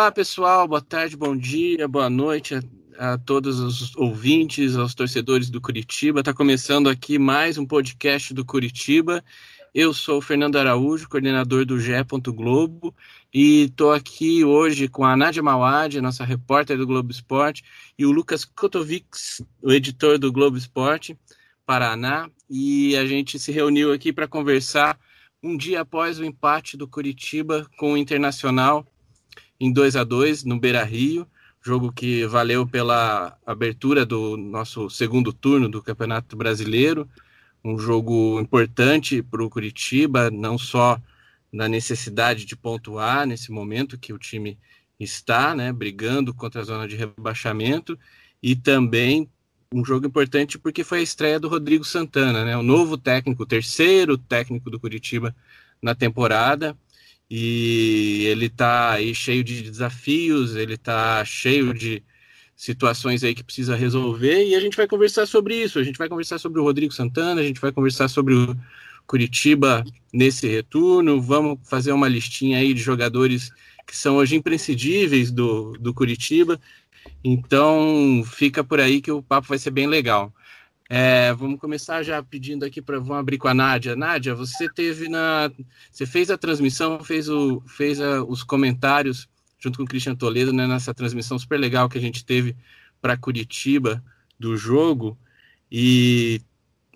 Olá, pessoal. Boa tarde, bom dia, boa noite a, a todos os ouvintes, aos torcedores do Curitiba. Está começando aqui mais um podcast do Curitiba. Eu sou o Fernando Araújo, coordenador do GE. Globo, e estou aqui hoje com a Nádia Mawad, nossa repórter do Globo Esporte, e o Lucas Kotovics, o editor do Globo Esporte Paraná. E a gente se reuniu aqui para conversar um dia após o empate do Curitiba com o Internacional em 2 a 2 no Beira Rio, jogo que valeu pela abertura do nosso segundo turno do Campeonato Brasileiro, um jogo importante para o Curitiba, não só na necessidade de pontuar nesse momento que o time está, né, brigando contra a zona de rebaixamento, e também um jogo importante porque foi a estreia do Rodrigo Santana, né, o novo técnico, o terceiro técnico do Curitiba na temporada, e ele está aí cheio de desafios, ele está cheio de situações aí que precisa resolver e a gente vai conversar sobre isso. A gente vai conversar sobre o Rodrigo Santana, a gente vai conversar sobre o Curitiba nesse retorno. Vamos fazer uma listinha aí de jogadores que são hoje imprescindíveis do, do Curitiba. Então fica por aí que o papo vai ser bem legal. É, vamos começar já pedindo aqui para vamos abrir com a Nádia. Nádia, você teve na, você fez a transmissão, fez o, fez a, os comentários junto com o Christian Toledo né, nessa transmissão super legal que a gente teve para Curitiba do jogo e,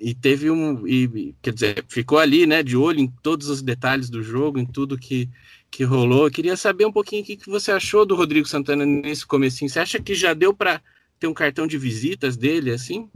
e teve um, e, quer dizer, ficou ali, né, de olho em todos os detalhes do jogo, em tudo que que rolou. Eu queria saber um pouquinho o que, que você achou do Rodrigo Santana nesse comecinho. Você acha que já deu para ter um cartão de visitas dele assim?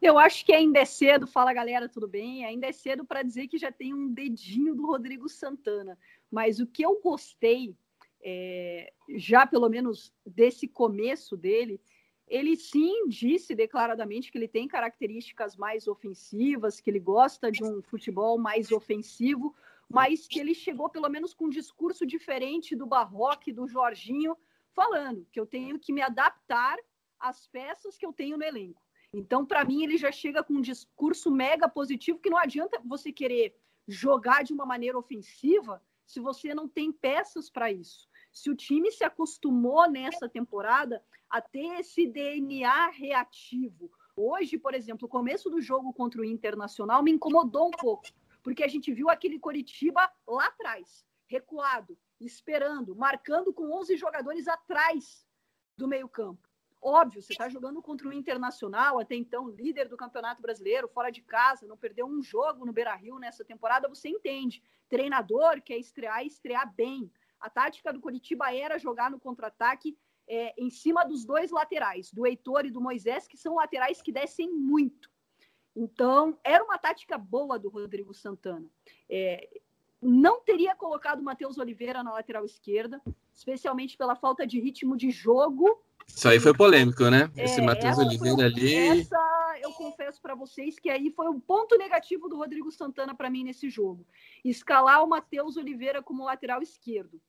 Eu acho que ainda é cedo, fala galera, tudo bem? Ainda é cedo para dizer que já tem um dedinho do Rodrigo Santana. Mas o que eu gostei, é, já pelo menos desse começo dele, ele sim disse declaradamente que ele tem características mais ofensivas, que ele gosta de um futebol mais ofensivo, mas que ele chegou pelo menos com um discurso diferente do Barroque, do Jorginho, falando que eu tenho que me adaptar às peças que eu tenho no elenco. Então, para mim, ele já chega com um discurso mega positivo que não adianta você querer jogar de uma maneira ofensiva se você não tem peças para isso. Se o time se acostumou nessa temporada a ter esse DNA reativo. Hoje, por exemplo, o começo do jogo contra o Internacional me incomodou um pouco, porque a gente viu aquele Coritiba lá atrás, recuado, esperando, marcando com 11 jogadores atrás do meio-campo. Óbvio, você está jogando contra o Internacional, até então líder do Campeonato Brasileiro, fora de casa, não perdeu um jogo no Beira Rio nessa temporada, você entende. Treinador quer estrear estrear bem. A tática do Curitiba era jogar no contra-ataque é, em cima dos dois laterais, do Heitor e do Moisés, que são laterais que descem muito. Então, era uma tática boa do Rodrigo Santana. É, não teria colocado o Matheus Oliveira na lateral esquerda, especialmente pela falta de ritmo de jogo isso aí foi polêmico, né? É, Esse Matheus Oliveira ali. Essa, eu confesso para vocês que aí foi um ponto negativo do Rodrigo Santana para mim nesse jogo. Escalar o Matheus Oliveira como lateral esquerdo.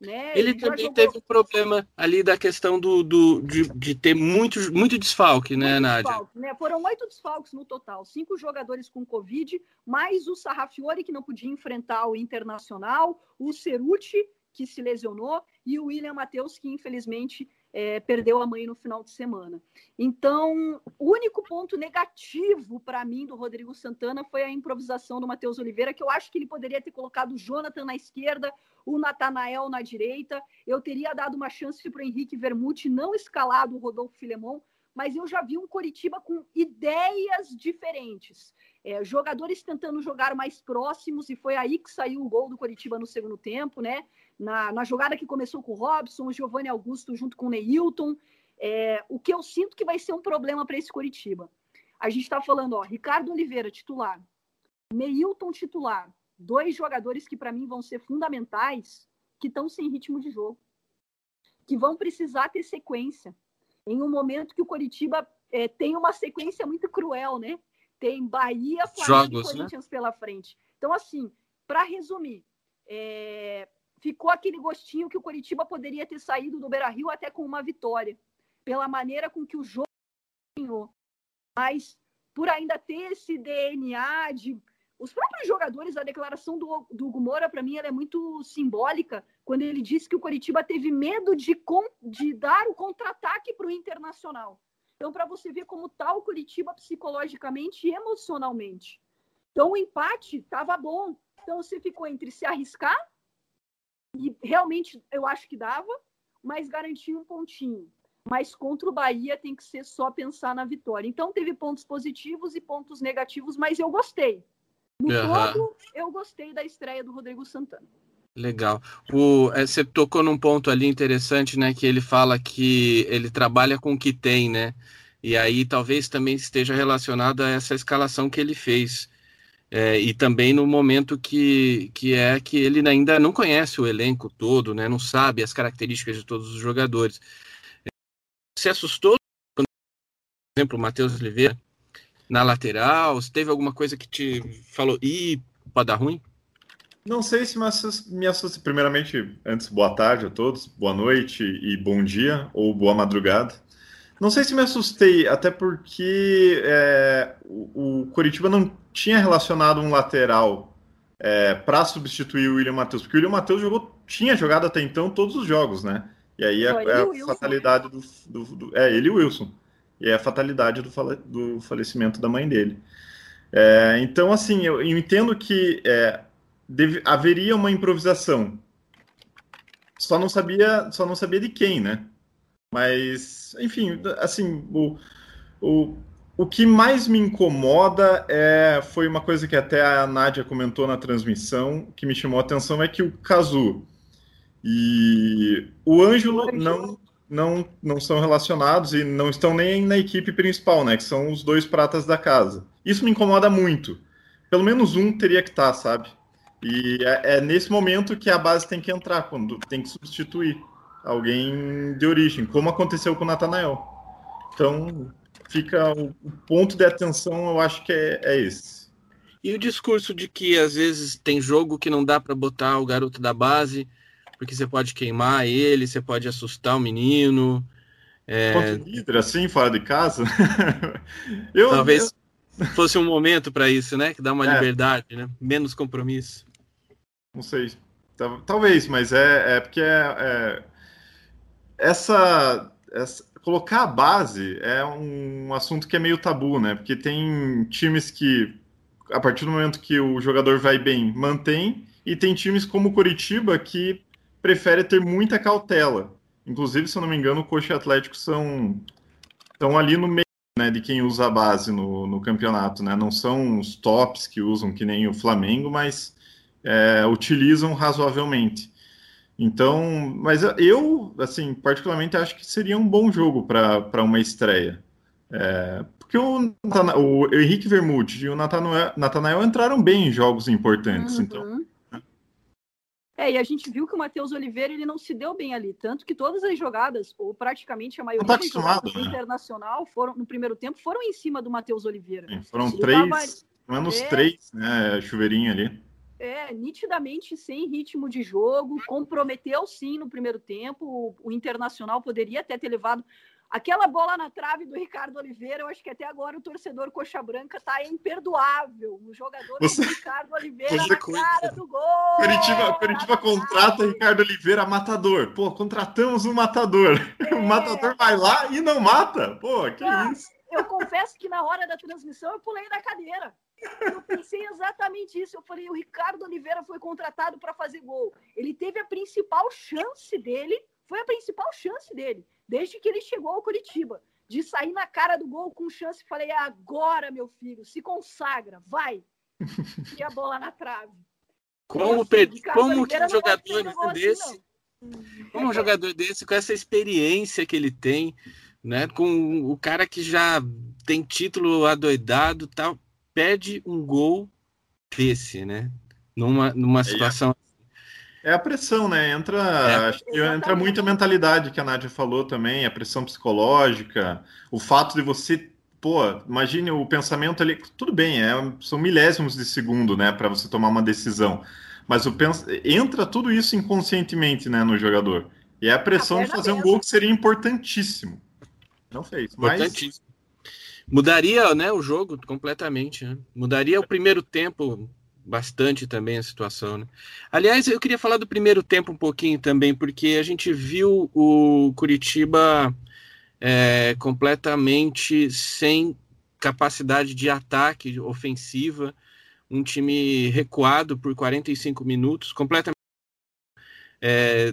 Né? Ele, Ele também jogou... teve um problema ali da questão do, do de, de, ter muito, muito desfalque, né, muito Nádia? Desfalque, né? Foram oito desfalques no total, cinco jogadores com Covid, mais o Sarrafiori, que não podia enfrentar o Internacional, o Ceruti, que se lesionou, e o William Matheus, que infelizmente é, perdeu a mãe no final de semana. Então, o único ponto negativo para mim do Rodrigo Santana foi a improvisação do Matheus Oliveira, que eu acho que ele poderia ter colocado o Jonathan na esquerda, o Natanael na direita. Eu teria dado uma chance para o Henrique Vermute, não escalado o Rodolfo Filemon, mas eu já vi um Coritiba com ideias diferentes. É, jogadores tentando jogar mais próximos, e foi aí que saiu o gol do Coritiba no segundo tempo, né? Na, na jogada que começou com o Robson, o Giovanni Augusto junto com o Neilton. É, o que eu sinto que vai ser um problema para esse Coritiba. A gente está falando, ó, Ricardo Oliveira, titular, Neilton titular, dois jogadores que para mim vão ser fundamentais, que estão sem ritmo de jogo, que vão precisar ter sequência. Em um momento que o Coritiba é, tem uma sequência muito cruel, né? tem Bahia, Flamengo e né? Corinthians né? pela frente. Então, assim, para resumir, é... ficou aquele gostinho que o Coritiba poderia ter saído do Beira Rio até com uma vitória, pela maneira com que o jogo ganhou. Mas por ainda ter esse DNA de. Os próprios jogadores, a declaração do, do Hugo Moura, para mim, ela é muito simbólica, quando ele disse que o Coritiba teve medo de, de dar o contra-ataque para o Internacional. Então, para você ver como está o Curitiba psicologicamente e emocionalmente. Então, o empate estava bom. Então, você ficou entre se arriscar, e realmente eu acho que dava, mas garantir um pontinho. Mas contra o Bahia tem que ser só pensar na vitória. Então, teve pontos positivos e pontos negativos, mas eu gostei. No uhum. todo, eu gostei da estreia do Rodrigo Santana. Legal. O, é, você tocou num ponto ali interessante, né? Que ele fala que ele trabalha com o que tem, né? E aí talvez também esteja relacionado a essa escalação que ele fez. É, e também no momento que, que é que ele ainda não conhece o elenco todo, né? Não sabe as características de todos os jogadores. Se assustou, por exemplo, o Matheus Oliveira na lateral? Teve alguma coisa que te falou, ih, pode dar ruim? Não sei se me assusta. Primeiramente, antes, boa tarde a todos, boa noite e bom dia, ou boa madrugada. Não sei se me assustei, até porque é, o, o Curitiba não tinha relacionado um lateral é, para substituir o William Matheus, porque o William Matheus jogou, tinha jogado até então todos os jogos, né? E aí é, é a Wilson, fatalidade do, do, do, É, ele e o Wilson. E é a fatalidade do, fale, do falecimento da mãe dele. É, então, assim, eu, eu entendo que é, deve, haveria uma improvisação. Só não sabia, só não sabia de quem, né? Mas, enfim, assim, o, o, o que mais me incomoda é, foi uma coisa que até a Nádia comentou na transmissão, que me chamou a atenção, é que o Cazu e o Ângelo não, não, não são relacionados e não estão nem na equipe principal, né? Que são os dois pratas da casa. Isso me incomoda muito. Pelo menos um teria que estar, sabe? E é, é, nesse momento que a base tem que entrar, quando tem que substituir alguém de origem, como aconteceu com o Natanael. Então, fica o, o, ponto de atenção, eu acho que é, é esse. E o discurso de que às vezes tem jogo que não dá para botar o garoto da base, porque você pode queimar ele, você pode assustar o menino. É... líder, assim, fora de casa? eu, Talvez eu... fosse um momento para isso, né? Que dá uma é. liberdade, né? Menos compromisso. Não sei. Talvez, mas é, é porque é, é essa, essa, colocar a base é um assunto que é meio tabu, né? Porque tem times que a partir do momento que o jogador vai bem, mantém, e tem times como o Curitiba que prefere ter muita cautela. Inclusive, se eu não me engano, o Coxa Atlético são estão ali no meio né, de quem usa a base no, no campeonato, né? Não são os tops que usam que nem o Flamengo, mas é, utilizam razoavelmente. Então, mas eu, assim, particularmente acho que seria um bom jogo para uma estreia. É, porque o, o Henrique Vermute e o Natanael, Natanael entraram bem em jogos importantes. Então. Uhum. Então, é, e a gente viu que o Matheus Oliveira ele não se deu bem ali, tanto que todas as jogadas, ou praticamente a maioria tá das jogadas do né? Internacional foram no primeiro tempo foram em cima do Matheus Oliveira. Sim, foram ele três, tava... menos é... três, né, chuveirinho ali é, nitidamente sem ritmo de jogo, comprometeu sim no primeiro tempo. O, o, Internacional poderia até ter levado aquela bola na trave do Ricardo Oliveira. Eu acho que até agora o torcedor Coxa Branca está imperdoável. O jogador você, do Ricardo Oliveira você, na cara do gol. Curitiba, Curitiba contrata Ricardo Oliveira matador. Pô, contratamos um matador. É. O matador vai lá e não mata. Pô, que ah, isso. Eu confesso que na hora da transmissão eu pulei da cadeira eu pensei exatamente isso. Eu falei, o Ricardo Oliveira foi contratado para fazer gol. Ele teve a principal chance dele, foi a principal chance dele, desde que ele chegou ao Curitiba, de sair na cara do gol com chance. Falei, agora, meu filho, se consagra, vai. E a bola na trave. Como, assim, como que um jogador desse, assim, como um jogador desse, com essa experiência que ele tem, né, com o cara que já tem título adoidado, tal, perde um gol desse, né? Numa, numa é, situação. É a pressão, né? Entra, é. acho que entra muito a mentalidade que a Nádia falou também, a pressão psicológica, o fato de você, pô, imagine o pensamento ali, tudo bem, é, são milésimos de segundo, né, para você tomar uma decisão, mas o pens... entra tudo isso inconscientemente, né, no jogador. E é a pressão de fazer um gol que seria importantíssimo. Não fez. Importantíssimo. Mudaria né, o jogo completamente. Né? Mudaria o primeiro tempo bastante também a situação. Né? Aliás, eu queria falar do primeiro tempo um pouquinho também, porque a gente viu o Curitiba é, completamente sem capacidade de ataque ofensiva, um time recuado por 45 minutos, completamente. É,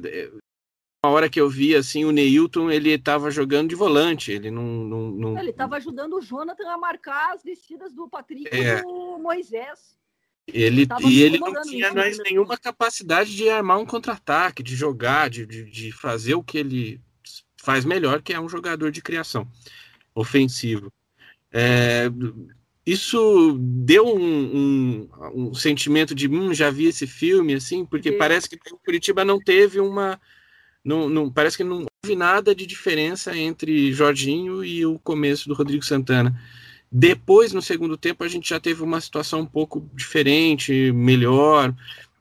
uma hora que eu vi assim o Neilton ele estava jogando de volante ele não, não, não... ele estava ajudando o Jonathan a marcar as descidas do Patrick é. e do Moisés. Ele e ele não tinha mais nenhuma capacidade de armar um contra-ataque de jogar de, de, de, fazer o que ele faz melhor que é um jogador de criação ofensivo. É, isso deu um, um, um, sentimento de hum, já vi esse filme assim porque parece que o Curitiba não teve uma não, não, parece que não houve nada de diferença entre Jorginho e o começo do Rodrigo Santana. Depois, no segundo tempo, a gente já teve uma situação um pouco diferente, melhor,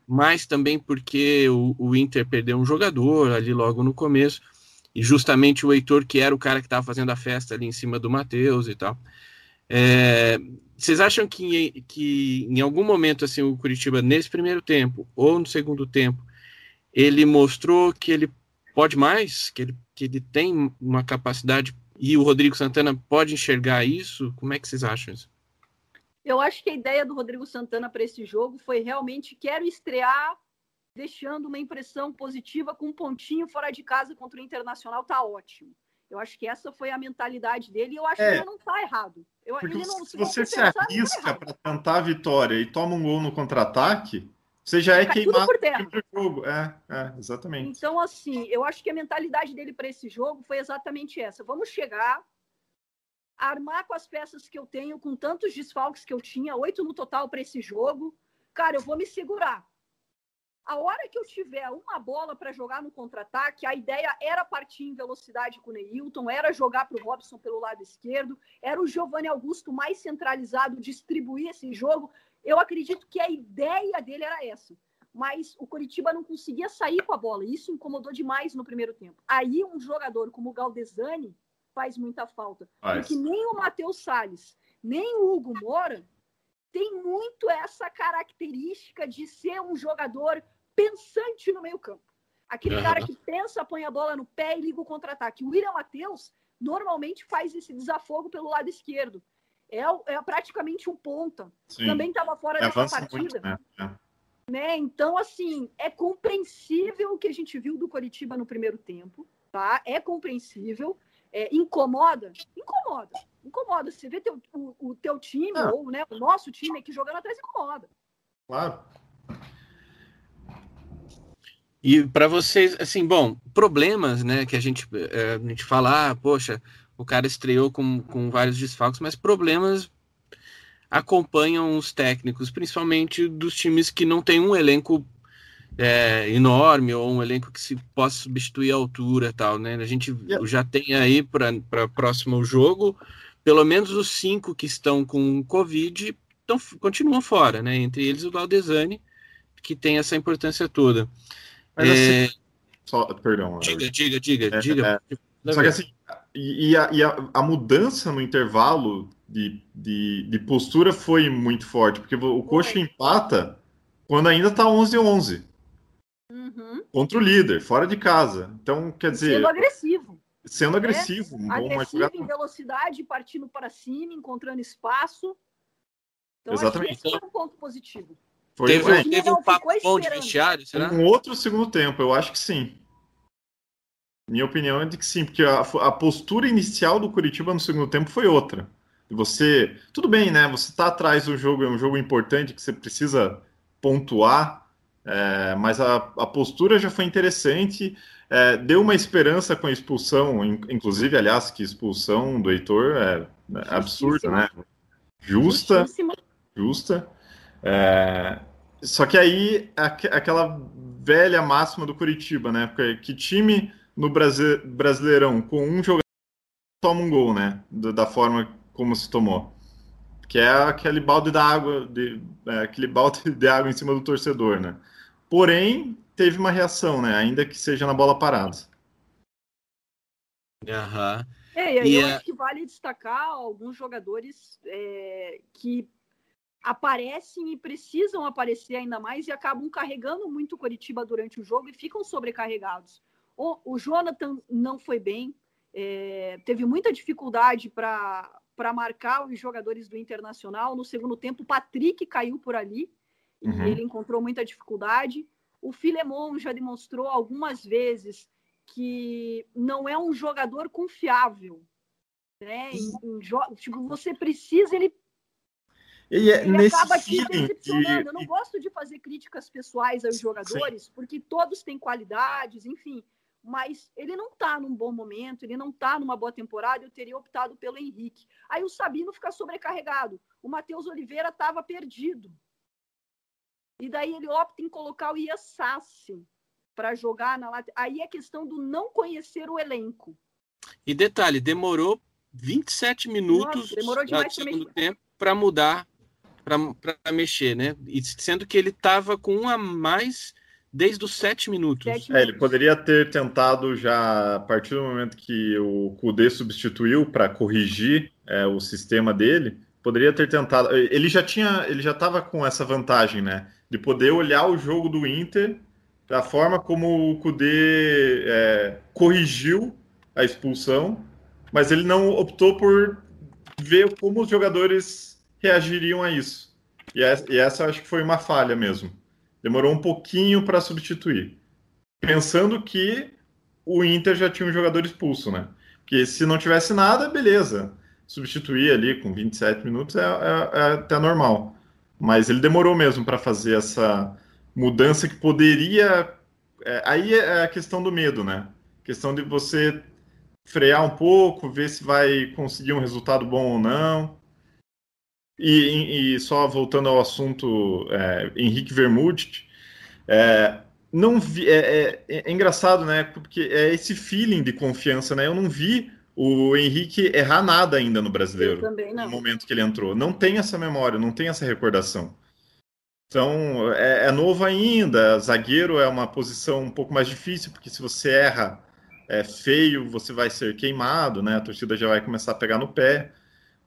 mas também porque o, o Inter perdeu um jogador ali logo no começo, e justamente o Heitor, que era o cara que estava fazendo a festa ali em cima do Matheus e tal. É, vocês acham que, que em algum momento assim o Curitiba nesse primeiro tempo ou no segundo tempo ele mostrou que ele pode mais, que ele, que ele tem uma capacidade e o Rodrigo Santana pode enxergar isso? Como é que vocês acham isso? Eu acho que a ideia do Rodrigo Santana para esse jogo foi realmente quero estrear deixando uma impressão positiva com um pontinho fora de casa contra o Internacional, tá ótimo. Eu acho que essa foi a mentalidade dele e eu acho é, que ele não tá errado. Eu, não, se, se você se tá arrisca para tentar a vitória e toma um gol no contra-ataque, você já é queimado por terra. jogo. É, é, exatamente. Então, assim, eu acho que a mentalidade dele para esse jogo foi exatamente essa. Vamos chegar, armar com as peças que eu tenho, com tantos desfalques que eu tinha, oito no total para esse jogo. Cara, eu vou me segurar. A hora que eu tiver uma bola para jogar no contra-ataque, a ideia era partir em velocidade com o Neilton, era jogar para o Robson pelo lado esquerdo, era o Giovanni Augusto mais centralizado, distribuir esse jogo. Eu acredito que a ideia dele era essa. Mas o Coritiba não conseguia sair com a bola. E isso incomodou demais no primeiro tempo. Aí um jogador como o Galdesani faz muita falta. Mas... Porque nem o Matheus Salles, nem o Hugo Moura tem muito essa característica de ser um jogador pensante no meio campo. Aquele uhum. cara que pensa, põe a bola no pé e liga o contra-ataque. O William Matheus normalmente faz esse desafogo pelo lado esquerdo é, é praticamente um ponta. Sim. Também estava fora é, dessa partida. Muito, né? É. né? Então, assim, é compreensível o que a gente viu do Coritiba no primeiro tempo, tá? É compreensível. É, incomoda? Incomoda. Incomoda. Você vê teu, o, o teu time, ah. ou né, o nosso time aqui jogando atrás, incomoda. Claro. E para vocês, assim, bom, problemas, né, que a gente, é, a gente fala, ah, poxa, o cara estreou com, com vários desfalques, mas problemas acompanham os técnicos, principalmente dos times que não tem um elenco é, enorme ou um elenco que se possa substituir a altura tal, né? A gente já tem aí para próximo jogo pelo menos os cinco que estão com Covid tão, continuam fora, né? Entre eles o Valdesani, que tem essa importância toda. Mas é... assim, só, perdão. Diga, diga, diga, é, diga. É, só que assim, e, a, e a, a, mudança no intervalo de, de, de, postura foi muito forte, porque o Coxa empata quando ainda tá 11-11. Uhum. Contra o líder, fora de casa. Então, quer dizer. Sendo agressivo. Sendo agressivo. Um agressivo em velocidade, partindo para cima, encontrando espaço. Então, Exatamente. Esse foi um ponto positivo. Foi, teve, teve um papo bom de vestiário, será? Um outro segundo tempo, eu acho que sim. Minha opinião é de que sim, porque a, a postura inicial do Curitiba no segundo tempo foi outra. Você, tudo bem, né? Você tá atrás do jogo, é um jogo importante que você precisa pontuar, é, mas a, a, postura já foi interessante. É, deu uma esperança com a expulsão, inclusive, aliás, que expulsão do Heitor é, é absurda, né? Justa, justa. É, só que aí, aquela velha máxima do Curitiba, né? Porque que time no Brasileirão com um jogador toma um gol, né? Da, forma como se tomou. Que é aquele balde de água, de, é, aquele balde de água em cima do torcedor, né? Porém, teve uma reação, né? Ainda que seja na bola parada. Aham. É, e aí e eu é... acho que vale destacar alguns jogadores é, que aparecem e precisam aparecer ainda mais e acabam carregando muito o Coritiba durante o jogo e ficam sobrecarregados. O, o Jonathan não foi bem, é, teve muita dificuldade para marcar os jogadores do Internacional. No segundo tempo, o Patrick caiu por ali uhum. e ele encontrou muita dificuldade. O Filemon já demonstrou algumas vezes que não é um jogador confiável. Né? Em, em tipo, você precisa, ele e é ele acaba te decepcionando. Eu não gosto de fazer críticas pessoais aos jogadores, Sim. porque todos têm qualidades, enfim. Mas ele não está num bom momento, ele não está numa boa temporada. Eu teria optado pelo Henrique. Aí o Sabino fica sobrecarregado. O Matheus Oliveira estava perdido. E daí ele opta em colocar o Iasassi para jogar na lateral. Aí é questão do não conhecer o elenco. E detalhe, demorou 27 minutos Nossa, demorou demais segundo tempo para mudar para mexer, né? E sendo que ele estava com um a mais desde os sete minutos. Sete é, ele poderia ter tentado já, a partir do momento que o Kudê substituiu para corrigir é, o sistema dele, poderia ter tentado. Ele já tinha, ele já estava com essa vantagem, né? De poder olhar o jogo do Inter da forma como o Kudê é, corrigiu a expulsão, mas ele não optou por ver como os jogadores reagiriam a isso. E essa, e essa acho que foi uma falha mesmo. Demorou um pouquinho para substituir. Pensando que o Inter já tinha um jogador expulso, né? Porque se não tivesse nada, beleza. Substituir ali com 27 minutos é, é, é até normal. Mas ele demorou mesmo para fazer essa mudança que poderia. É, aí é a questão do medo, né? questão de você frear um pouco, ver se vai conseguir um resultado bom ou não. E, e só voltando ao assunto é, Henrique Vermouth, é, não vi, é, é, é, engraçado, né? Porque é esse feeling de confiança, né? Eu não vi o Henrique errar nada ainda no brasileiro. No momento que ele entrou. Não tem essa memória, não tem essa recordação. Então, é, é, novo ainda. Zagueiro é uma posição um pouco mais difícil, porque se você erra é feio, você vai ser queimado, né? A torcida já vai começar a pegar no pé.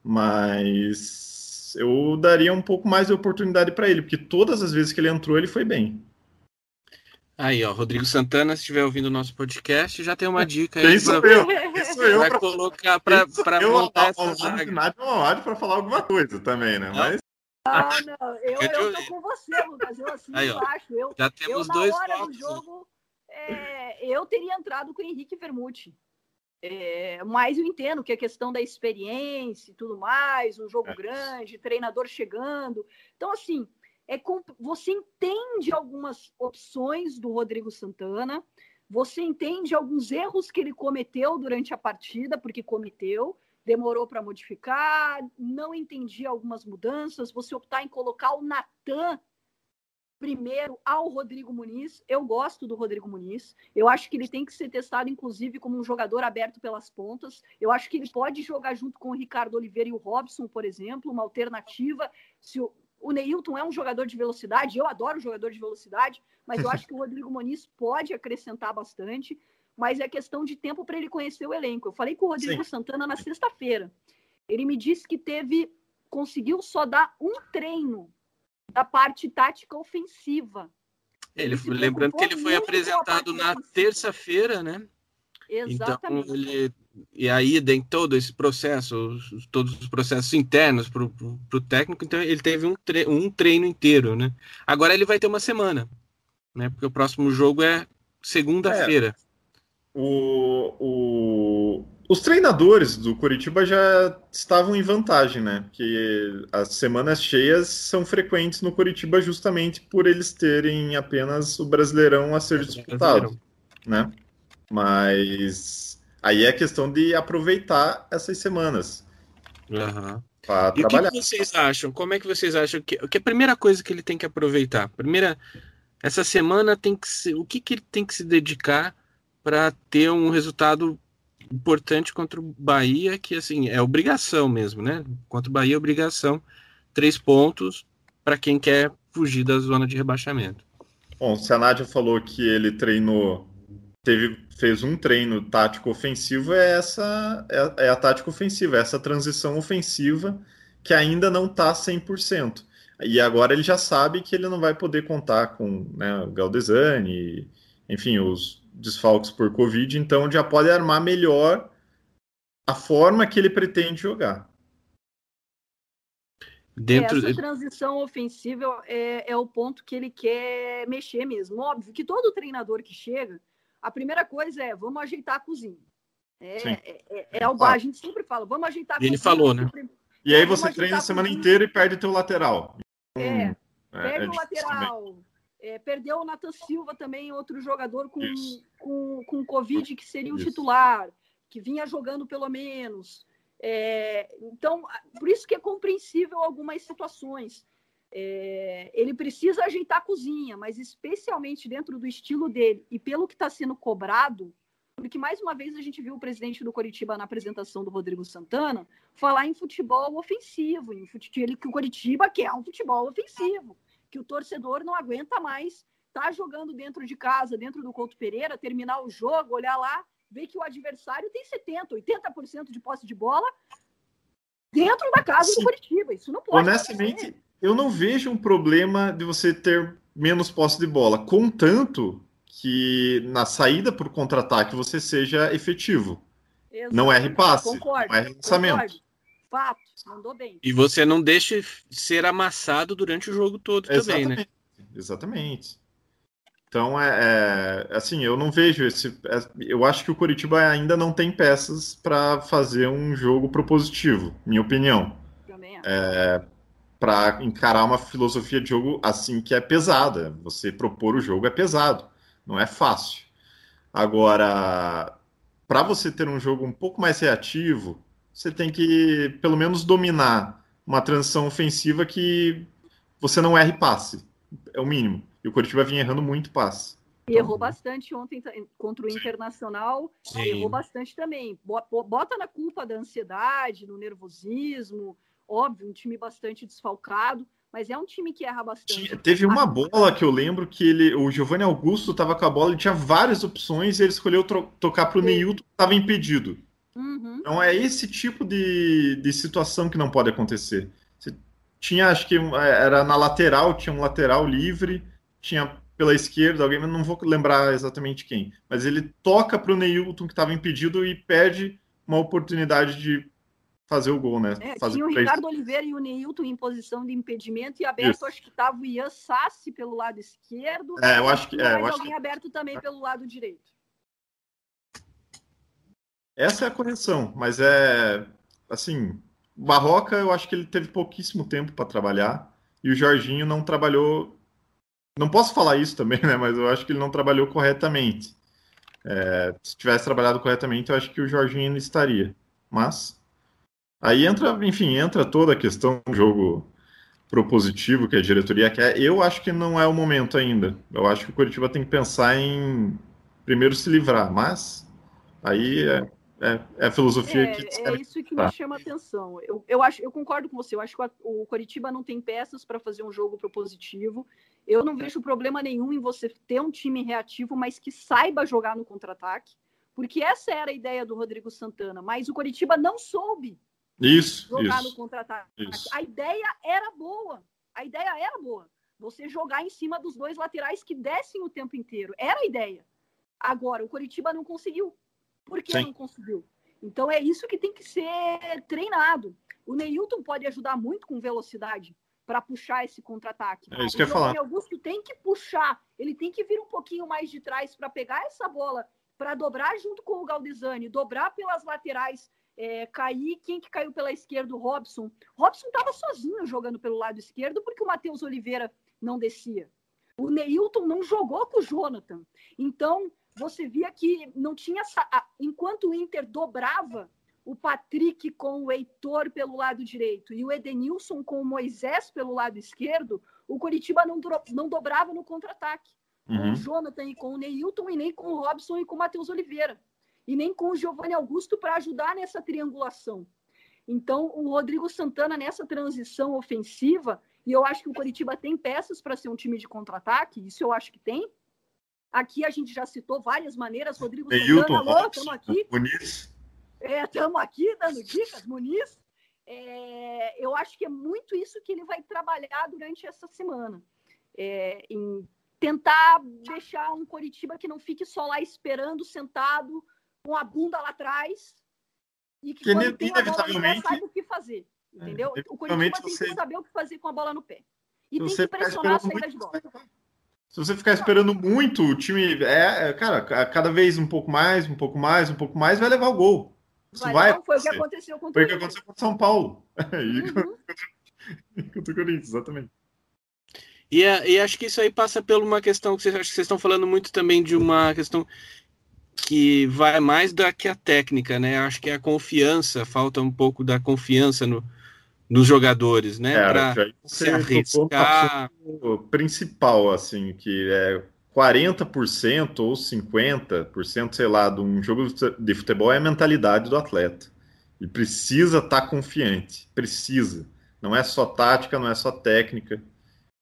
Mas eu daria um pouco mais de oportunidade para ele, porque todas as vezes que ele entrou, ele foi bem. Aí, ó, Rodrigo Santana, se estiver ouvindo o nosso podcast, já tem uma dica aí. Isso pra... eu, isso eu. Vai pra... colocar para montar essa zaga. Nada é para falar alguma coisa também, né? Mas... Ah, não, eu, eu tô com você, Lucas. Eu assim aí, ó, acho. Eu, já temos eu, dois na hora do jogo, é, eu teria entrado com o Henrique Vermute. É, mas eu entendo que a questão da experiência e tudo mais, um jogo é. grande, treinador chegando. Então, assim, é você entende algumas opções do Rodrigo Santana, você entende alguns erros que ele cometeu durante a partida, porque cometeu, demorou para modificar, não entendi algumas mudanças, você optar em colocar o Natan primeiro ao Rodrigo Muniz. Eu gosto do Rodrigo Muniz. Eu acho que ele tem que ser testado, inclusive, como um jogador aberto pelas pontas. Eu acho que ele pode jogar junto com o Ricardo Oliveira e o Robson, por exemplo, uma alternativa. Se o, o Neilton é um jogador de velocidade, eu adoro jogador de velocidade, mas eu acho que o Rodrigo Muniz pode acrescentar bastante. Mas é questão de tempo para ele conhecer o elenco. Eu falei com o Rodrigo Sim. Santana na sexta-feira. Ele me disse que teve, conseguiu só dar um treino da parte tática ofensiva. Ele, ele lembrando que ele foi apresentado na terça-feira, né? Exatamente. Então, ele, e aí, dentro todo esse processo, todos os processos internos para o técnico, então ele teve um, tre um treino inteiro, né? Agora ele vai ter uma semana, né? Porque o próximo jogo é segunda-feira. É, o, o, os treinadores do Curitiba já estavam em vantagem, né? Porque as semanas cheias são frequentes no Curitiba justamente por eles terem apenas o Brasileirão a ser é, disputado, né? Mas aí é questão de aproveitar essas semanas. Uhum. E trabalhar. o que vocês acham? Como é que vocês acham que, que a primeira coisa que ele tem que aproveitar? Primeira, essa semana tem que ser, o que, que ele tem que se dedicar para ter um resultado importante contra o Bahia, que assim é obrigação mesmo, né? Contra o Bahia, é obrigação. Três pontos para quem quer fugir da zona de rebaixamento. Bom, a Nádia falou que ele treinou, teve, fez um treino tático ofensivo, é essa é, é a tática ofensiva, é essa transição ofensiva que ainda não está 100%. E agora ele já sabe que ele não vai poder contar com né, o Galdesani, enfim, os desfalques por Covid, então já pode armar melhor a forma que ele pretende jogar. Dentro... Essa transição ofensiva é, é o ponto que ele quer mexer mesmo. Óbvio que todo treinador que chega, a primeira coisa é vamos ajeitar a cozinha. É, é, é, é o a gente sempre fala, vamos ajeitar a cozinha. Ele falou, né? E aí você treina a semana inteira e perde teu lateral. É, hum, perde o lateral. É, perdeu o Nathan Silva também, outro jogador com, com, com Covid, que seria o isso. titular, que vinha jogando pelo menos. É, então, por isso que é compreensível algumas situações. É, ele precisa ajeitar a cozinha, mas especialmente dentro do estilo dele e pelo que está sendo cobrado, porque mais uma vez a gente viu o presidente do Coritiba na apresentação do Rodrigo Santana falar em futebol ofensivo, em futebol, que o Coritiba quer um futebol ofensivo, que o torcedor não aguenta mais estar tá jogando dentro de casa, dentro do Couto Pereira, terminar o jogo, olhar lá vê que o adversário tem 70%, 80% de posse de bola dentro da casa Sim. do Curitiba. Isso não pode Honestamente, acontecer. eu não vejo um problema de você ter menos posse de bola, contanto que na saída por contra-ataque você seja efetivo. Exato. Não erre passe, concordo, não erre lançamento. Concordo. Fato, mandou bem. E você não deixe ser amassado durante o jogo todo Exatamente. também, né? Exatamente. Então, é, é, assim, eu não vejo esse. É, eu acho que o Curitiba ainda não tem peças para fazer um jogo propositivo, minha opinião. Também é, para encarar uma filosofia de jogo assim que é pesada. Você propor o jogo é pesado, não é fácil. Agora, para você ter um jogo um pouco mais reativo, você tem que pelo menos dominar uma transição ofensiva que você não erre passe. É o mínimo. E o Curitiba vinha errando muito passe. E errou bastante ontem contra o Internacional, Sim. errou bastante também. Bota na culpa da ansiedade, no nervosismo, óbvio, um time bastante desfalcado, mas é um time que erra bastante. Teve uma bola que eu lembro que ele, o Giovanni Augusto estava com a bola, ele tinha várias opções e ele escolheu tocar para o Neilton, que estava impedido. Uhum. Então é esse tipo de, de situação que não pode acontecer. Você tinha, acho que era na lateral, tinha um lateral livre, tinha pela esquerda alguém, mas não vou lembrar exatamente quem. Mas ele toca para o Neilton, que estava impedido, e perde uma oportunidade de fazer o gol, né? É, fazer tinha o Ricardo Oliveira e o Neilton em posição de impedimento, e aberto Isso. acho que estava o Ian Sassi pelo lado esquerdo. É, eu acho que. É, eu alguém que... aberto também pelo lado direito. Essa é a correção, mas é. Assim, Barroca, eu acho que ele teve pouquíssimo tempo para trabalhar, e o Jorginho não trabalhou não posso falar isso também, né? Mas eu acho que ele não trabalhou corretamente. É, se tivesse trabalhado corretamente, eu acho que o Jorginho ainda estaria. Mas aí entra, enfim, entra toda a questão do jogo propositivo que a diretoria quer. Eu acho que não é o momento ainda. Eu acho que o Curitiba tem que pensar em primeiro se livrar, mas aí é, é, é a filosofia é, que. É isso que me chama a atenção. Eu, eu, acho, eu concordo com você. Eu acho que o Curitiba não tem peças para fazer um jogo propositivo. Eu não vejo problema nenhum em você ter um time reativo, mas que saiba jogar no contra-ataque, porque essa era a ideia do Rodrigo Santana, mas o Coritiba não soube isso, jogar isso, no contra-ataque. A ideia era boa, a ideia era boa. Você jogar em cima dos dois laterais que descem o tempo inteiro. Era a ideia. Agora, o Coritiba não conseguiu. Por que Sim. não conseguiu? Então é isso que tem que ser treinado. O Neilton pode ajudar muito com velocidade, para puxar esse contra-ataque. É isso que eu ia falar. O Augusto tem que puxar, ele tem que vir um pouquinho mais de trás para pegar essa bola, para dobrar junto com o Galdesani, dobrar pelas laterais, é, cair. Quem que caiu pela esquerda? O Robson. Robson estava sozinho jogando pelo lado esquerdo porque o Matheus Oliveira não descia. O Neilton não jogou com o Jonathan. Então, você via que não tinha. Enquanto o Inter dobrava o Patrick com o Heitor pelo lado direito e o Edenilson com o Moisés pelo lado esquerdo, o Curitiba não, não dobrava no contra-ataque. Uhum. Com o Jonathan e com o Neilton, e nem com o Robson e com o Matheus Oliveira. E nem com o Giovanni Augusto para ajudar nessa triangulação. Então, o Rodrigo Santana, nessa transição ofensiva, e eu acho que o Curitiba tem peças para ser um time de contra-ataque, isso eu acho que tem. Aqui a gente já citou várias maneiras. Rodrigo Neilton, Santana, alô, estamos aqui. Muniz. Estamos é, aqui dando dicas, Muniz. é, eu acho que é muito isso que ele vai trabalhar durante essa semana. É, em tentar deixar um Coritiba que não fique só lá esperando, sentado, com a bunda lá atrás, e que, que quando tem a bola pé, saiba o que fazer. Entendeu? É, o Coritiba tem que saber o que fazer com a bola no pé. E tem que pressionar a saída de bola. Se você ficar esperando muito, o time é, é, cara, cada vez um pouco mais, um pouco mais, um pouco mais, vai levar o gol. Isso vai, vai não, foi o que aconteceu com o Foi o que aconteceu com São Paulo. Uhum. contra o Corinthians, exatamente. E, é, e, acho que isso aí passa por uma questão que vocês, acho que vocês estão falando muito também de uma questão que vai mais da que a técnica, né? Acho que é a confiança, falta um pouco da confiança no, nos jogadores, né? Para se arriscar. O principal, assim, que é 40% ou 50%, sei lá, de um jogo de futebol é a mentalidade do atleta. E precisa estar tá confiante, precisa. Não é só tática, não é só técnica.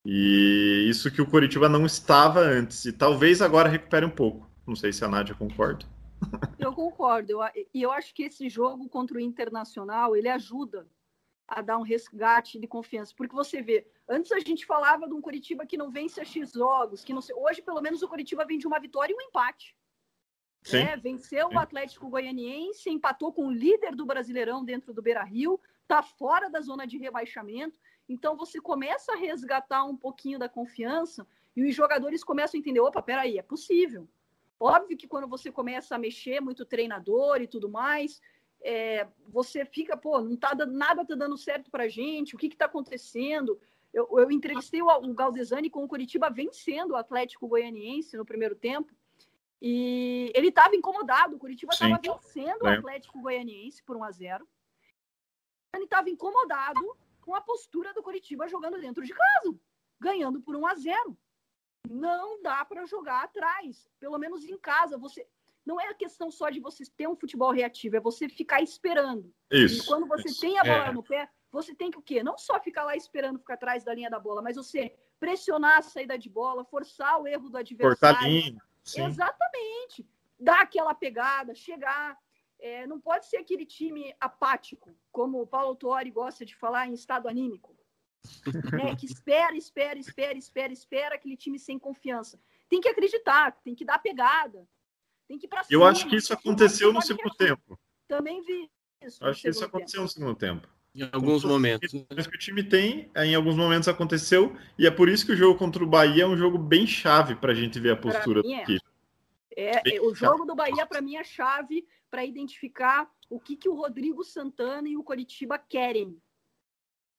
E isso que o Coritiba não estava antes. E talvez agora recupere um pouco. Não sei se a Nádia concorda. Eu concordo. E eu, eu acho que esse jogo contra o Internacional, ele ajuda a dar um resgate de confiança. Porque você vê, antes a gente falava de um Curitiba que não vence a X jogos, que não hoje pelo menos o Curitiba vem de uma vitória e um empate. É, venceu Sim. o Atlético Goianiense, empatou com o líder do Brasileirão dentro do Beira-Rio, está fora da zona de rebaixamento. Então você começa a resgatar um pouquinho da confiança e os jogadores começam a entender, opa, peraí, é possível. Óbvio que quando você começa a mexer muito treinador e tudo mais, é, você fica, pô, não tá dando, nada tá dando certo pra gente, o que que tá acontecendo? Eu, eu entrevistei o, o Galdesani com o Curitiba vencendo o Atlético Goianiense no primeiro tempo, e ele estava incomodado, o Curitiba estava vencendo é. o Atlético Goianiense por 1 a 0 Ele estava incomodado com a postura do Curitiba jogando dentro de casa, ganhando por 1 a 0 Não dá para jogar atrás, pelo menos em casa. Você não é a questão só de você ter um futebol reativo, é você ficar esperando. Isso. E quando você isso. tem a bola é. no pé, você tem que o quê? Não só ficar lá esperando ficar atrás da linha da bola, mas você pressionar a saída de bola, forçar o erro do adversário. Cortar linha. Sim. Exatamente. Dar aquela pegada, chegar. É, não pode ser aquele time apático, como o Paulo Tuori gosta de falar em estado anímico. né? Que espera, espera, espera, espera, espera, aquele time sem confiança. Tem que acreditar, tem que dar pegada, tem que ir para Eu acho que isso aconteceu no segundo tempo. Também vi isso. Acho que isso aconteceu no segundo tempo. Em alguns momentos. Mas que o time tem, em alguns momentos aconteceu, e é por isso que o jogo contra o Bahia é um jogo bem chave para a gente ver a postura do é. É, é, o jogo do Bahia, para mim, é chave para identificar o que, que o Rodrigo Santana e o Coritiba querem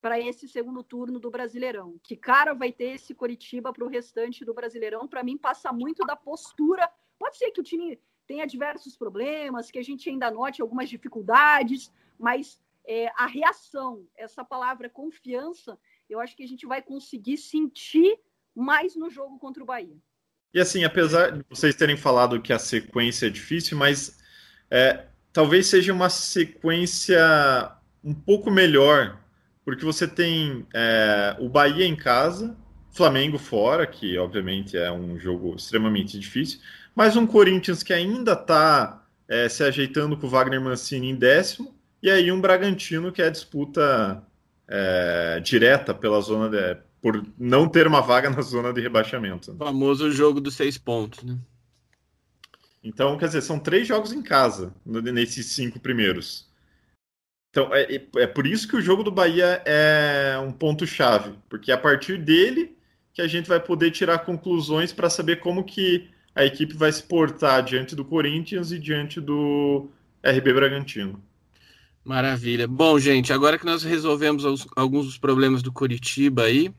para esse segundo turno do Brasileirão. Que cara vai ter esse Coritiba para o restante do Brasileirão? Para mim, passa muito da postura Pode ser que o time tenha diversos problemas, que a gente ainda note algumas dificuldades, mas é, a reação, essa palavra confiança, eu acho que a gente vai conseguir sentir mais no jogo contra o Bahia. E assim, apesar de vocês terem falado que a sequência é difícil, mas é, talvez seja uma sequência um pouco melhor, porque você tem é, o Bahia em casa, Flamengo fora, que obviamente é um jogo extremamente difícil, mas um Corinthians que ainda está é, se ajeitando com o Wagner Mancini em décimo, e aí um Bragantino que é disputa é, direta pela zona de, por não ter uma vaga na zona de rebaixamento. O famoso jogo dos seis pontos, né? Então, quer dizer, são três jogos em casa nesses cinco primeiros. Então, é, é, é por isso que o jogo do Bahia é um ponto-chave, porque é a partir dele que a gente vai poder tirar conclusões para saber como que a equipe vai se portar diante do Corinthians e diante do RB Bragantino. Maravilha. Bom, gente, agora que nós resolvemos os, alguns dos problemas do Curitiba aí,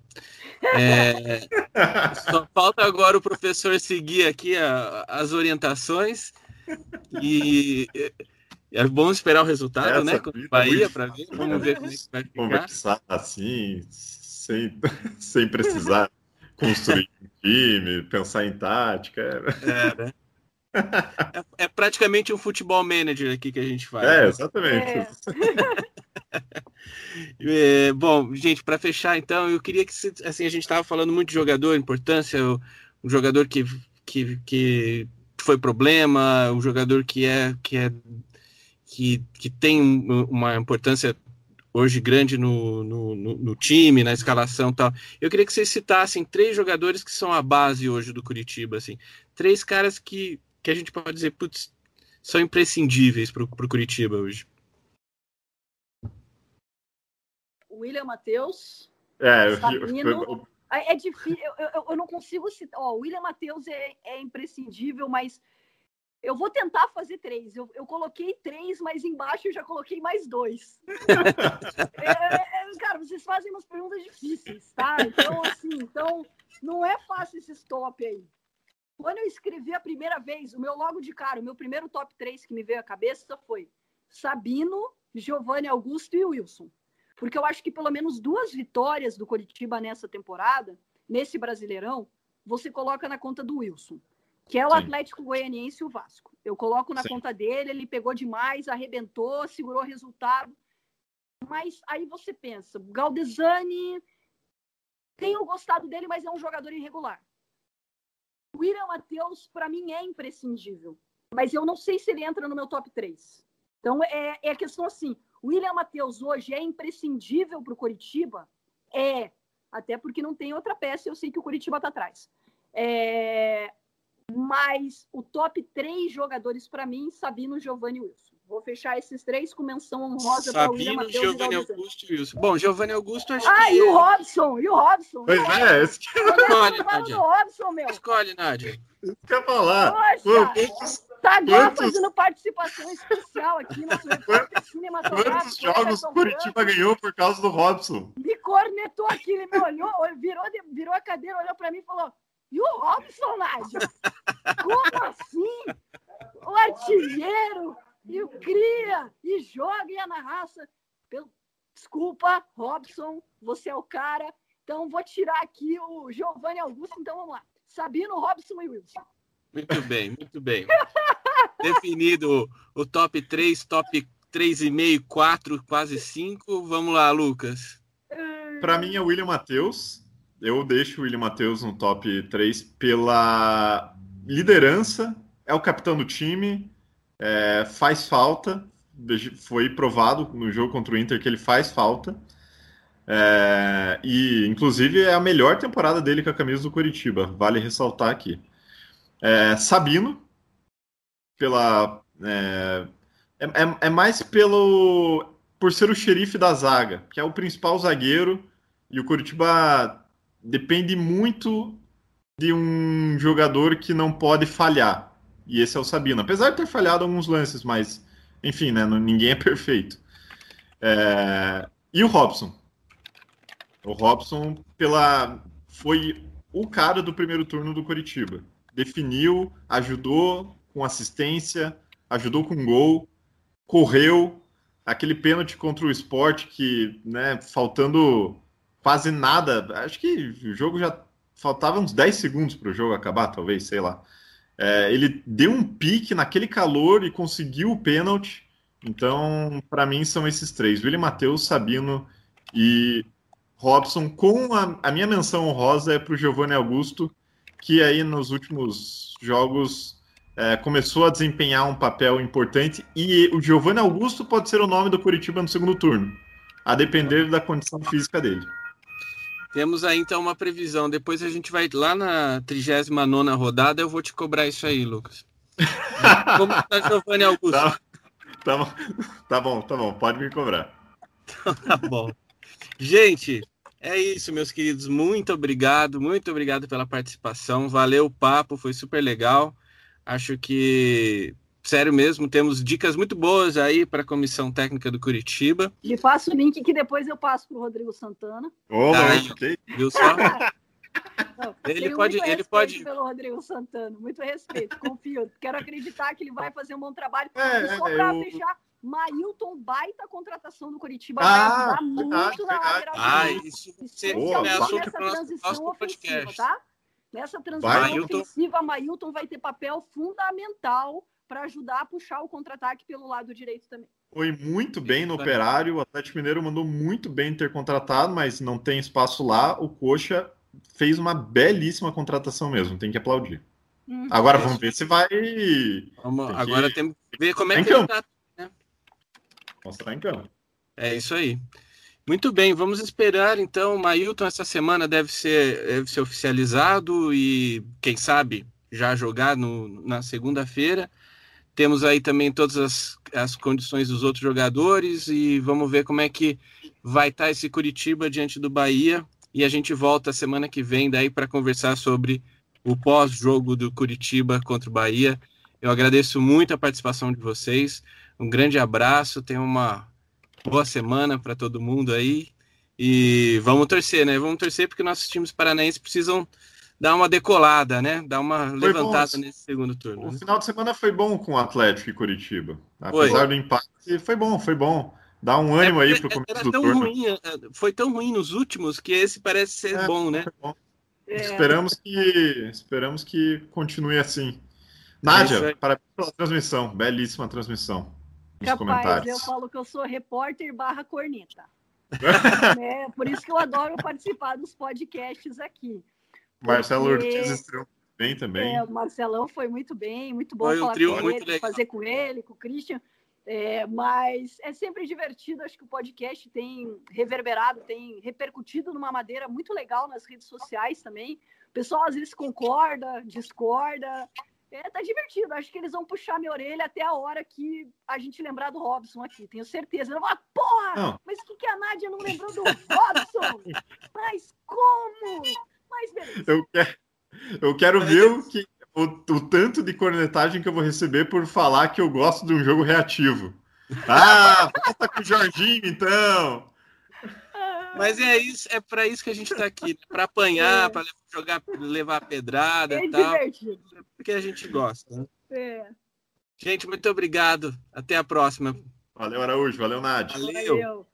é, só falta agora o professor seguir aqui a, as orientações e é bom esperar o resultado, Essa né? Com Bahia para ver. Vamos ver como é que vai ficar. Conversar assim, sem, sem precisar construir um time, pensar em tática. É, né? é, é, praticamente um futebol manager aqui que a gente faz. É, exatamente. É. é, bom, gente, para fechar, então, eu queria que assim a gente estava falando muito de jogador, importância, um jogador que, que, que foi problema, um jogador que é que é que, que tem uma importância hoje grande no, no, no, no time, na escalação e tal. Eu queria que vocês citassem três jogadores que são a base hoje do Curitiba, assim. Três caras que, que a gente pode dizer, putz, são imprescindíveis para o Curitiba hoje. William Matheus. É, eu, eu, eu, é difícil, eu, eu, não consigo citar. Ó, o William Matheus é, é imprescindível, mas eu vou tentar fazer três. Eu, eu coloquei três, mas embaixo eu já coloquei mais dois. é, é, é, cara, vocês fazem umas perguntas difíceis, tá? Então, assim, então não é fácil esse top aí. Quando eu escrevi a primeira vez, o meu logo de cara, o meu primeiro top 3 que me veio à cabeça foi Sabino, Giovanni Augusto e Wilson. Porque eu acho que pelo menos duas vitórias do Coritiba nessa temporada, nesse Brasileirão, você coloca na conta do Wilson que é o Sim. Atlético Goianiense e o Vasco. Eu coloco na Sim. conta dele, ele pegou demais, arrebentou, segurou o resultado. Mas aí você pensa, Galdesani, tenho gostado dele, mas é um jogador irregular. O William Matheus, para mim, é imprescindível. Mas eu não sei se ele entra no meu top 3. Então, é, é a questão assim, o William Matheus hoje é imprescindível para o Coritiba? É. Até porque não tem outra peça eu sei que o Coritiba está atrás. É, mas o top três jogadores para mim, Sabino, Giovanni e Wilson. Vou fechar esses três com menção honrosa para o William Matheus Giovanni Augusto e Wilson. Bom, Giovanni Augusto acho ah, que... e o Robson, e o Robson. Pois é, esse que... Escolhe, Nádia. Robson, meu. Escolhe, Nádia. Isso que eu falar. Poxa, tá agora quantos... fazendo participação especial aqui no repórter cinematográfico. Quantos jogos o Curitiba ganhou por causa do Robson? Me cornetou aqui, ele me olhou, virou, virou a cadeira, olhou para mim e falou e o Robson, Nádia? Como assim? O artilheiro, e o cria, e joga, e é na raça. Desculpa, Robson, você é o cara. Então, vou tirar aqui o Giovanni Augusto. Então, vamos lá. Sabino, Robson e Wilson. Muito bem, muito bem. Definido o top 3, top 3,5, 4, quase 5. Vamos lá, Lucas. Para mim é o William Matheus eu deixo o William Matheus no top 3 pela liderança, é o capitão do time, é, faz falta, foi provado no jogo contra o Inter que ele faz falta. É, e inclusive é a melhor temporada dele com a camisa do Curitiba, vale ressaltar aqui. É, Sabino, pela. É, é, é, é mais pelo. por ser o xerife da zaga, que é o principal zagueiro, e o Curitiba depende muito de um jogador que não pode falhar. E esse é o Sabino. Apesar de ter falhado alguns lances, mas, enfim, né, ninguém é perfeito. É... E o Robson. O Robson pela foi o cara do primeiro turno do Coritiba. Definiu, ajudou com assistência, ajudou com gol, correu. Aquele pênalti contra o esporte que, né, faltando quase nada. Acho que o jogo já faltava uns 10 segundos para o jogo acabar, talvez, sei lá. É, ele deu um pique naquele calor e conseguiu o pênalti. Então, para mim, são esses três: William Matheus, Sabino e Robson. Com a, a minha menção honrosa é para o Giovanni Augusto, que aí nos últimos jogos é, começou a desempenhar um papel importante. E o Giovanni Augusto pode ser o nome do Curitiba no segundo turno, a depender da condição física dele. Temos aí então uma previsão. Depois a gente vai lá na 39 rodada. Eu vou te cobrar isso aí, Lucas. Como está Giovanni Augusto? Tá, tá, bom, tá bom, tá bom. Pode me cobrar. Então, tá bom. Gente, é isso, meus queridos. Muito obrigado, muito obrigado pela participação. Valeu o papo, foi super legal. Acho que sério mesmo, temos dicas muito boas aí para a comissão técnica do Curitiba. Me passa o link que depois eu passo para o Rodrigo Santana. Oh, tá, Viu só? Não, ele pode, ele pode. pelo Rodrigo Santana, muito respeito, confio. Quero acreditar que ele vai fazer um bom trabalho. É, e só para eu... fechar, Mailton, baita contratação do Curitiba, ah, vai ajudar muito na lateral. Ah, isso você começou nessa transição ofensiva, tá? Nessa transição Mailton... ofensiva, Mailton vai ter papel fundamental para ajudar a puxar o contra-ataque pelo lado direito também. Foi muito bem no Operário, o Atlético Mineiro mandou muito bem ter contratado, mas não tem espaço lá. O Coxa fez uma belíssima contratação mesmo, tem que aplaudir. Uhum. Agora vamos ver se vai. Vamos, tem agora que... temos que ver como é que ele tá. Né? Mostrar em campo. É isso aí. Muito bem, vamos esperar então. O Mailton essa semana deve ser, deve ser oficializado e, quem sabe, já jogar no, na segunda-feira. Temos aí também todas as, as condições dos outros jogadores e vamos ver como é que vai estar esse Curitiba diante do Bahia. E a gente volta semana que vem daí para conversar sobre o pós-jogo do Curitiba contra o Bahia. Eu agradeço muito a participação de vocês. Um grande abraço, tenha uma boa semana para todo mundo aí. E vamos torcer, né? Vamos torcer porque nossos times paranaenses precisam dar uma decolada, né? Dar uma foi levantada bom. nesse segundo turno. O né? final de semana foi bom com o Atlético e Curitiba. Apesar foi. do empate, foi bom, foi bom. Dá um ânimo é, aí pro começo do turno. Ruim, é, foi tão ruim nos últimos que esse parece ser é, bom, né? Bom. É. Esperamos que esperamos que continue assim. Nádia, parabéns pela transmissão, belíssima transmissão nos Capaz, comentários. Eu falo que eu sou repórter barra corneta. é, por isso que eu adoro participar dos podcasts aqui. Marcelo Ortiz estreou bem também. É, o Marcelão foi muito bem, muito bom foi falar um com ele, fazer com ele, com o Christian. É, mas é sempre divertido, acho que o podcast tem reverberado, tem repercutido numa maneira muito legal nas redes sociais também. O pessoal às vezes concorda, discorda, é, tá divertido. Acho que eles vão puxar minha orelha até a hora que a gente lembrar do Robson aqui. Tenho certeza. Eu vou falar, porra! Não. Mas o que, que a Nádia não lembrou do Robson? mas como? Mas beleza. Eu quero, eu quero ver o, que, o, o tanto de cornetagem que eu vou receber por falar que eu gosto de um jogo reativo. Ah, volta com o Jorginho, então! Mas é isso, é para isso que a gente está aqui, né? para apanhar, é. para jogar, levar pedrada é e tal. Divertido. Porque a gente gosta. Né? É. Gente, muito obrigado. Até a próxima. Valeu, Araújo. Valeu, Nádia. Valeu. Valeu.